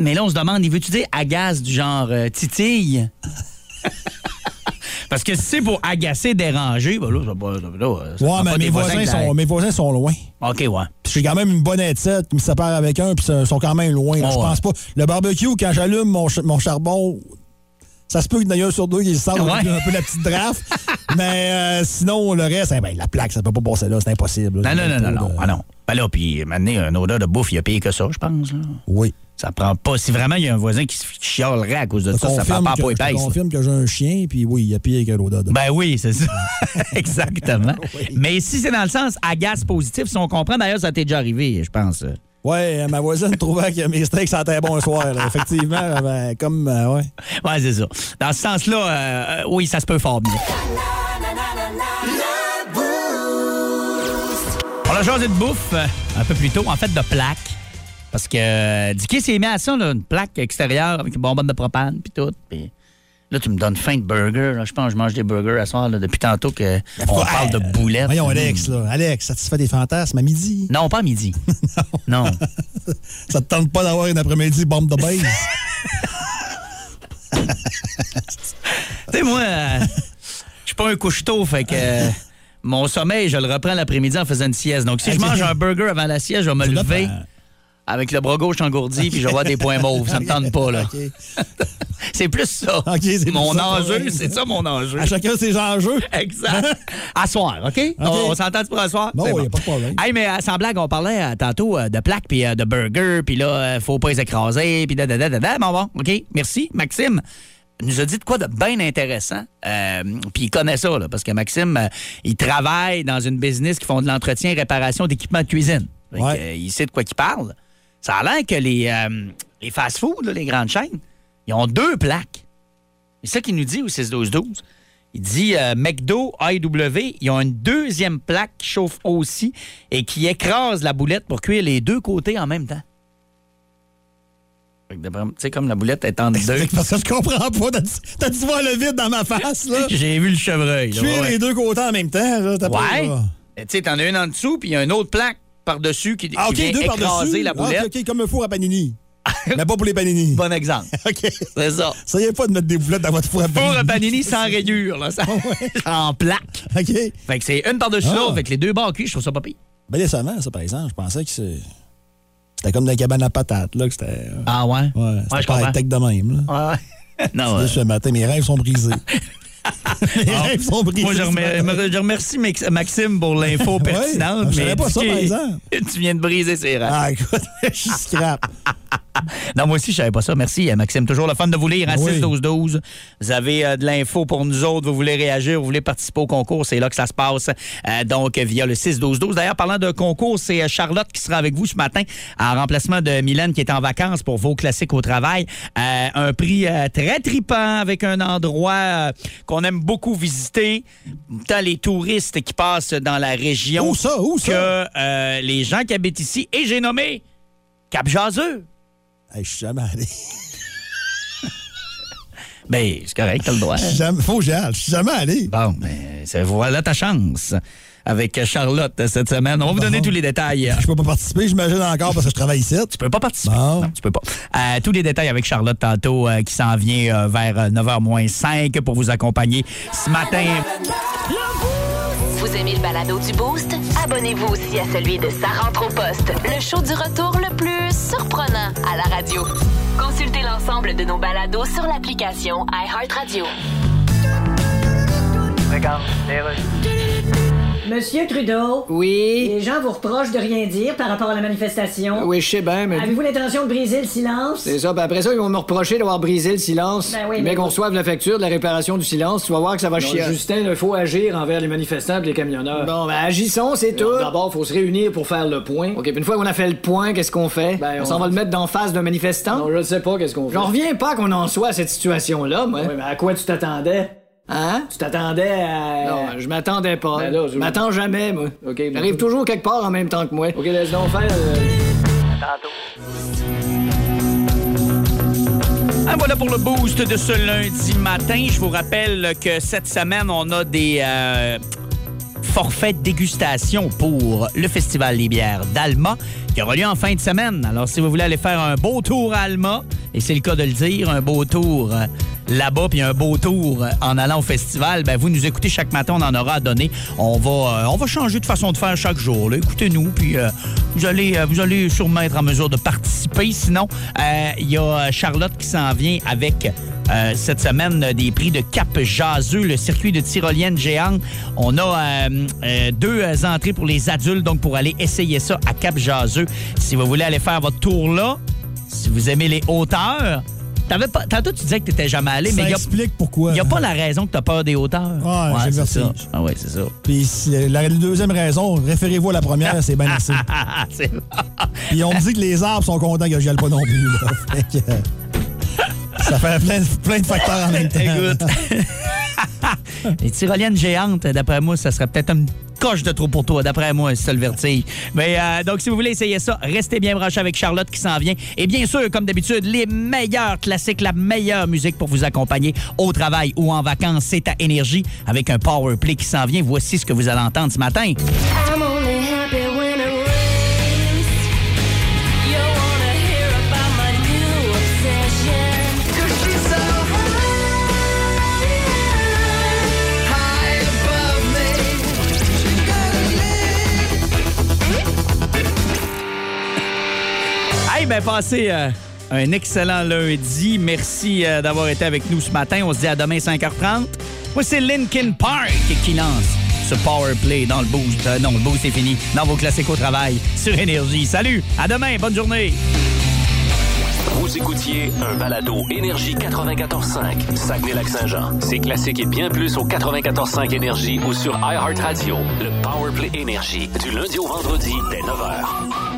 Mais là, on se demande, il veut-tu dire agace du genre euh, titille? (laughs) Parce que si c'est pour agacer, déranger, ben là, ça, va- là, ça Ouais, mais pas mes des voisins, sont, mes voisins sont loin. OK, ouais. Puis J'ai quand même une bonne étiette qui me sépare avec un, puis ils sont quand même loin. là. Oh, je pense pas. Le barbecue, quand j'allume mon, ch- mon charbon, ça se peut qu'il y en ait un sur deux qui sent Ouais. un peu la petite draft. (laughs) mais euh, sinon, le reste, eh ben, la plaque, ça peut pas passer là, c'est impossible. Non, là. non, non, non, non. Ah non. Ben là, puis maintenant, un odeur de bouffe, il y a pire que ça, je pense. là. Oui. Ça prend pas. Si vraiment il y a un voisin qui se chialerait à cause de Je ça, ça prend pas que, pour je confirme que j'ai un chien, puis oui, il y a pire que l'odeur de Ben oui, c'est ça. (laughs) Exactement. (laughs) Oui. Mais si c'est dans le sens agace positif, si on comprend, d'ailleurs, ça t'est déjà arrivé, je pense. Ouais, euh, ma voisine trouvait que mes steaks sentaient bon soir. là. Effectivement, (laughs) ben, comme, euh, ouais. Ouais, c'est ça. Dans ce sens-là, euh, euh, oui, ça se peut fort bien. On a changé de bouffe euh, un peu plus tôt, en fait de plaque. Parce que euh, Dicky s'est mis à ça, là, une plaque extérieure avec une bonbonne de propane puis tout. Puis là, tu me donnes faim de burger. là. Je pense que je mange des burgers à soir là, depuis tantôt que on parle de boulettes. Voyons. Alex, là. Alex, satisfait des fantasmes à midi? Non, pas à midi. (laughs) non. (laughs) Ça te tente pas d'avoir une après-midi bombe de base? (laughs) Tu sais, moi, euh, je suis pas un couche-tôt, fait que euh, mon sommeil, je le reprends l'après-midi en faisant une sieste. Donc, si je mange un burger avant la sieste, je vais me Ça lever. Avec le bras gauche engourdi, puis je avoir des points mauves. Ça me tente pas, là. (laughs) C'est plus ça. OK, c'est mon plus ça, enjeu, c'est ça mon enjeu. À chacun ses enjeux. Exact. (laughs) À soir, OK? On, on s'entend pour à soir? Non, il bon. n'y a pas de problème. Hey, mais euh, sans blague, on parlait euh, tantôt euh, de plaques puis de burgers, puis là, faut pas les écraser, puis da da da da da. Bon, bon, OK, merci. Maxime nous a dit de quoi de bien intéressant. Euh, puis il connaît ça, là, parce que Maxime, euh, il travaille dans une business qui font de l'entretien et réparation d'équipements de cuisine. Que, euh, il sait de quoi il parle. Ça a l'air que les, euh, les fast-foods, les grandes chaînes, ils ont deux plaques. C'est ça qu'il nous dit au 6-12-12. Il dit euh, McDo, AEW, ils ont une deuxième plaque qui chauffe aussi et qui écrase la boulette pour cuire les deux côtés en même temps. Tu sais, comme la boulette est en (laughs) deux. Parce que je comprends pas. T'as dû- voir le vide dans ma face, là. (laughs) J'ai vu le chevreuil. Cuire ouais. les deux côtés en même temps, là. t'as pas- Ouais. Tu sais, t'en as une en dessous, puis il y a une autre plaque par-dessus qui, Ah, qui OK, vient deux écraser par-dessus. la Ah, boulette. OK, OK, comme un four à panini. (laughs) Mais pas pour les panini. Bon exemple. (laughs) OK. C'est ça. Essayez pas de mettre des boulettes dans votre four à panini. Pour un panini sans rayure, là, ça- (laughs) en plaque. OK. Fait que c'est une par-dessus Ah. l'autre, les deux barres cuits, je trouve ça pas pire. Ben décevant, ça, par exemple. Je pensais que c'est- c'était comme dans la cabane à patates, là, que c'était... Ah ouais? Ouais, c'était je pas high-tech de même, là. Ouais. non, ouais. Ce matin, mes rêves sont brisés. Mes Ah, rêves sont brisés. Moi, je, remer- je remercie Max- Maxime pour l'info pertinente. Je savais mais pas ça, tu- par exemple. (laughs) Tu viens de briser ses rêves. Ah, écoute, (laughs) je suis scrap. (laughs) Non, moi aussi, je savais pas ça. Merci, euh, Maxime. Toujours le fun de vous lire à Oui. 6-12-12. Vous avez euh, de l'info pour nous autres. Vous voulez réagir, vous voulez participer au concours. C'est là que ça se passe. Euh, donc, via le 6-12-12. D'ailleurs, parlant de concours, c'est Charlotte qui sera avec vous ce matin en remplacement de Mylène qui est en vacances pour vos classiques au travail. Euh, un prix très tripant avec un endroit qu'on aime beaucoup visiter. Tant les touristes qui passent dans la région. Où ça? Où ça? Que euh, les gens qui habitent ici. Et j'ai nommé Cap Jaseux. Hey, je suis jamais allé. (laughs) Ben, c'est correct, t'as le droit. Faut que j'y aille. Je suis jamais allé. Bon, ben, voilà ta chance avec Charlotte cette semaine. On va vous donner tous les détails. Je peux pas participer, j'imagine encore, parce que je travaille ici. Tu peux pas participer. Bon. Non, tu peux pas. Euh, tous les détails avec Charlotte tantôt euh, qui s'en vient euh, vers euh, 9h moins 5 pour vous accompagner ce matin. Vous aimez le balado du Boost? Abonnez-vous aussi à celui de Sa rentre au poste, le show du retour le plus surprenant à la radio. Consultez l'ensemble de nos balados sur l'application iHeartRadio. Monsieur Trudeau. Oui. Les gens vous reprochent de rien dire par rapport à la manifestation. Oui, je sais bien, mais. Avez-vous l'intention de briser le silence? C'est ça, puis après ça, ils vont me reprocher d'avoir brisé le silence. Ben oui, mais mais- qu'on reçoive la facture de la réparation du silence, tu vas voir que ça va Non, chier. Justin, il faut agir envers les manifestants et les camionneurs. Bon, ben agissons, c'est tout. D'abord, faut se réunir pour faire le point. OK, puis une fois qu'on a fait le point, qu'est-ce qu'on fait? Ben, on, s'en va le mettre d'en face d'un manifestant? Non, je ne sais pas qu'est-ce qu'on fait. J'en reviens pas qu'on en soit à cette situation-là, moi. Oui, mais à quoi tu t'attendais? Hein? Tu t'attendais à. Non, je m'attendais pas. Ben là, je- m'attends jamais, moi. OK, J'arrive toujours quelque part en même temps que moi. OK, laisse donc faire. euh, Ah, voilà pour le boost de ce lundi matin. Je vous rappelle que cette semaine, on a des euh, forfaits de dégustation pour le Festival des bières d'Alma qui aura lieu en fin de semaine. Alors, si vous voulez aller faire un beau tour à Alma, et c'est le cas de le dire, un beau tour euh, là-bas, puis un beau tour euh, en allant au festival, ben vous nous écoutez chaque matin, on en aura à donner. On va, euh, on va changer de façon de faire chaque jour. Écoutez-nous, puis vous, allez, vous allez sûrement être en mesure de participer. Sinon, il y a Charlotte qui s'en vient avec cette semaine des prix de Cap Jaseux, le circuit de tyrolienne géante. On a deux entrées pour les adultes, donc pour aller essayer ça à Cap Jaseux. Si vous voulez aller faire votre tour là, si vous aimez les hauteurs, t'avais pas, tantôt tu disais que tu n'étais jamais allé, Ça mais il explique pourquoi. n'y a, pas la raison que tu as peur des hauteurs. Ouais, j'ai le ça. Ah ouais, c'est ça. Puis si- la deuxième raison, référez-vous à la première, c'est bien assez. (laughs) C'est- Puis on me dit que les arbres sont contents que j'y aille pas non plus. là. (laughs) Fait que, euh, ça fait plein, plein de facteurs en même temps. Écoute. (laughs) Les tyroliennes géantes, d'après moi, ça serait peut-être une coche de trop pour toi, d'après moi, c'est le vertige. Mais euh, donc, si vous voulez essayer ça, restez bien branchés avec Charlotte qui s'en vient. Et bien sûr, comme d'habitude, les meilleurs classiques, la meilleure musique pour vous accompagner au travail ou en vacances, c'est à Énergie avec un power play qui s'en vient. Voici ce que vous allez entendre ce matin. Passez euh, un excellent lundi. Merci euh, d'avoir été avec nous ce matin. On se dit à demain 5h30. Moi, c'est Linkin Park qui lance ce power play dans le boost. Euh, non, le boost est fini. Dans vos classiques au travail sur Énergie. Salut, à demain, bonne journée. Vous écoutiez un balado Énergie 94.5, Saguenay-Lac-Saint-Jean. C'est classique et bien plus au 94.5 Énergie ou sur iHeartRadio. Le Powerplay Énergie, du lundi au vendredi dès 9h.